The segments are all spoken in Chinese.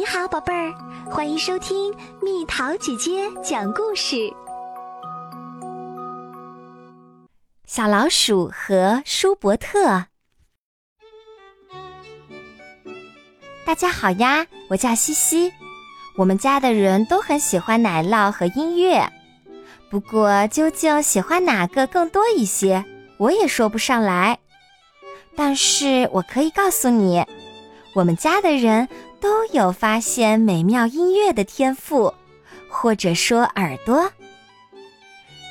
你好，宝贝儿，欢迎收听蜜桃姐姐讲故事。小老鼠和舒伯特，大家好呀！我叫西西，我们家的人都很喜欢奶酪和音乐，不过究竟喜欢哪个更多一些，我也说不上来。但是我可以告诉你，我们家的人。都有发现美妙音乐的天赋，或者说耳朵。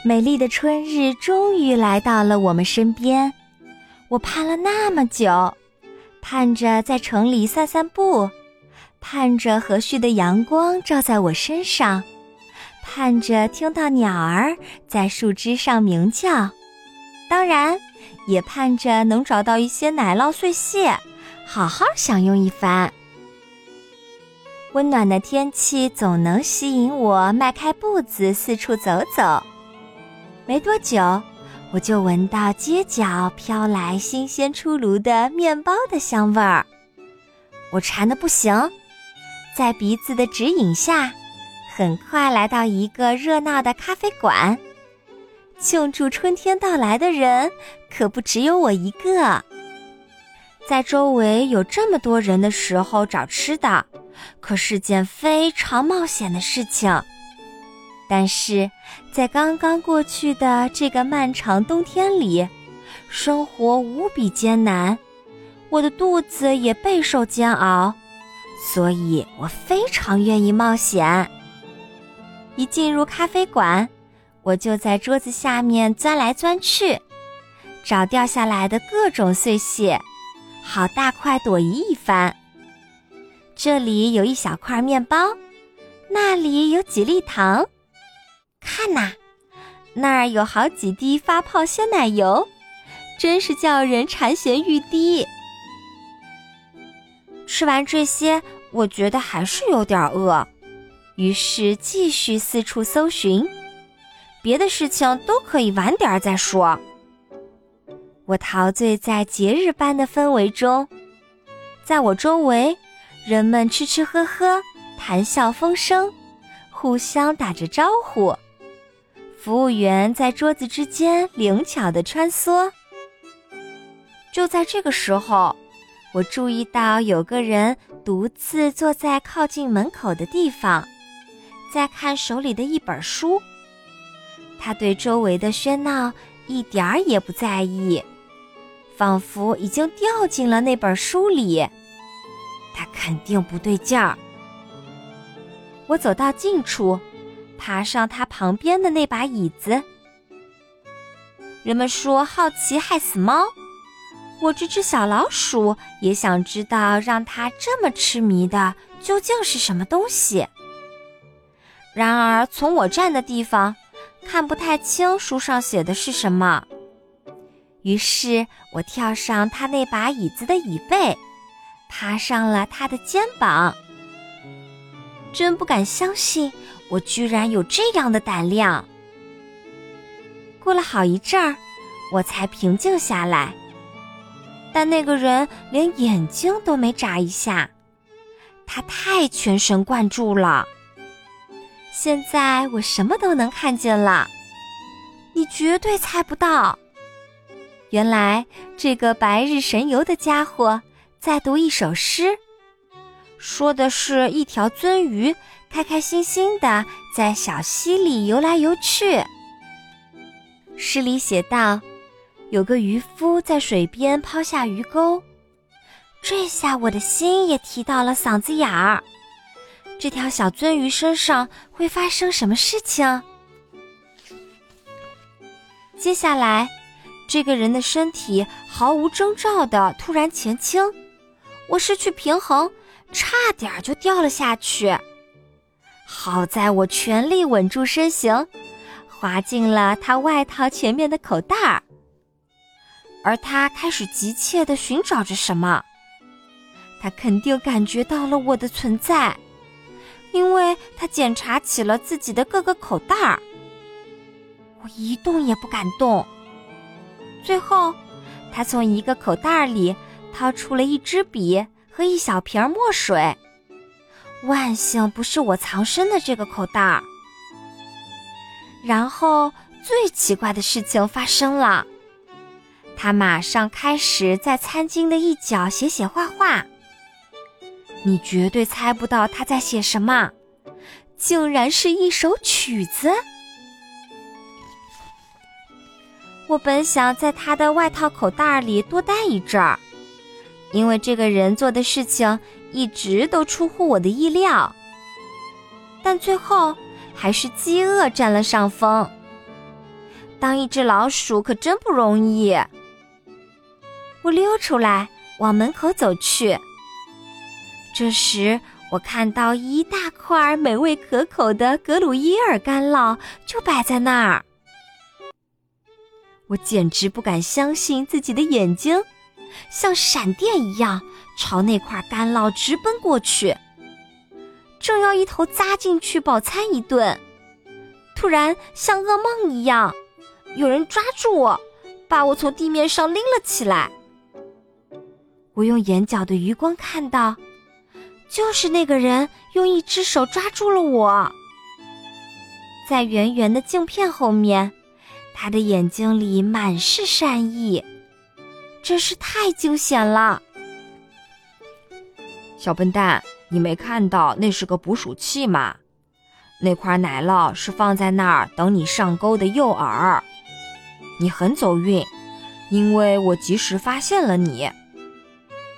美丽的春日终于来到了我们身边，我盼了那么久，盼着在城里散散步，盼着和煦的阳光照在我身上，盼着听到鸟儿在树枝上鸣叫，当然，也盼着能找到一些奶酪碎屑，好好享用一番。温暖的天气总能吸引我迈开步子四处走走。没多久，我就闻到街角飘来新鲜出炉的面包的香味儿。我馋得不行，在鼻子的指引下，很快来到一个热闹的咖啡馆。庆祝春天到来的人可不只有我一个。在周围有这么多人的时候找吃的。可是件非常冒险的事情，但是在刚刚过去的这个漫长冬天里，生活无比艰难，我的肚子也备受煎熬，所以我非常愿意冒险。一进入咖啡馆，我就在桌子下面钻来钻去，找掉下来的各种碎屑，好大快朵颐一番。这里有一小块面包，那里有几粒糖，看呐，那儿有好几滴发泡鲜奶油，真是叫人馋涎欲滴。吃完这些，我觉得还是有点饿，于是继续四处搜寻，别的事情都可以晚点再说。我陶醉在节日般的氛围中，在我周围。人们吃吃喝喝，谈笑风生，互相打着招呼。服务员在桌子之间灵巧地穿梭。就在这个时候，我注意到有个人独自坐在靠近门口的地方，在看手里的一本书。他对周围的喧闹一点儿也不在意，仿佛已经掉进了那本书里。他肯定不对劲儿。我走到近处，爬上他旁边的那把椅子。人们说好奇害死猫，我这只小老鼠也想知道让它这么痴迷的究竟是什么东西。然而从我站的地方，看不太清书上写的是什么。于是我跳上他那把椅子的椅背。爬上了他的肩膀，真不敢相信，我居然有这样的胆量。过了好一阵儿，我才平静下来，但那个人连眼睛都没眨一下，他太全神贯注了。现在我什么都能看见了，你绝对猜不到，原来这个白日神游的家伙。在读一首诗，说的是一条鳟鱼开开心心的在小溪里游来游去。诗里写道：“有个渔夫在水边抛下鱼钩，这下我的心也提到了嗓子眼儿。这条小鳟鱼身上会发生什么事情？接下来，这个人的身体毫无征兆的突然前倾。”我失去平衡，差点就掉了下去。好在我全力稳住身形，滑进了他外套前面的口袋儿。而他开始急切地寻找着什么。他肯定感觉到了我的存在，因为他检查起了自己的各个口袋儿。我一动也不敢动。最后，他从一个口袋里。掏出了一支笔和一小瓶墨水，万幸不是我藏身的这个口袋。然后最奇怪的事情发生了，他马上开始在餐巾的一角写写画画。你绝对猜不到他在写什么，竟然是一首曲子。我本想在他的外套口袋里多待一阵儿，因为这个人做的事情一直都出乎我的意料。但最后还是饥饿占了上风。当一只老鼠可真不容易。我溜出来往门口走去，这时我看到一大块美味可口的格鲁伊尔干酪就摆在那儿。我简直不敢相信自己的眼睛，像闪电一样朝那块干酪直奔过去，正要一头扎进去饱餐一顿，突然像噩梦一样，有人抓住我，把我从地面上拎了起来。我用眼角的余光看到，就是那个人用一只手抓住了我，在圆圆的镜片后面。他的眼睛里满是善意，真是太惊险了。小笨蛋，你没看到那是个捕鼠器吗？那块奶酪是放在那儿等你上钩的诱饵。你很走运，因为我及时发现了你。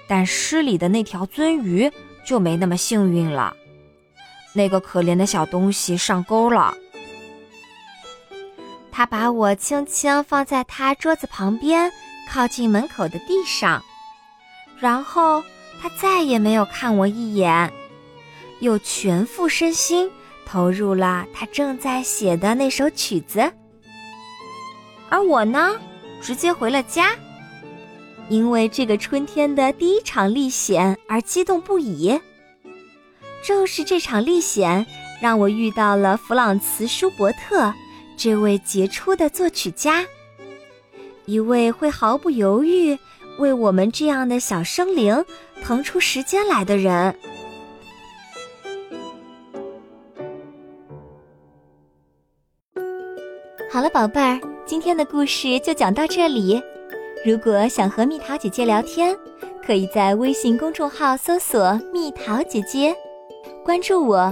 但诗里的那条鳟鱼就没那么幸运了，那个可怜的小东西上钩了。他把我轻轻放在他桌子旁边，靠近门口的地上，然后他再也没有看我一眼，又全副身心投入了他正在写的那首曲子。而我呢，直接回了家，因为这个春天的第一场历险而激动不已。正是这场历险，让我遇到了弗朗茨·舒伯特。这位杰出的作曲家，一位会毫不犹豫为我们这样的小生灵腾出时间来的人。好了，宝贝儿，今天的故事就讲到这里。如果想和蜜桃姐姐聊天，可以在微信公众号搜索“蜜桃姐姐”，关注我。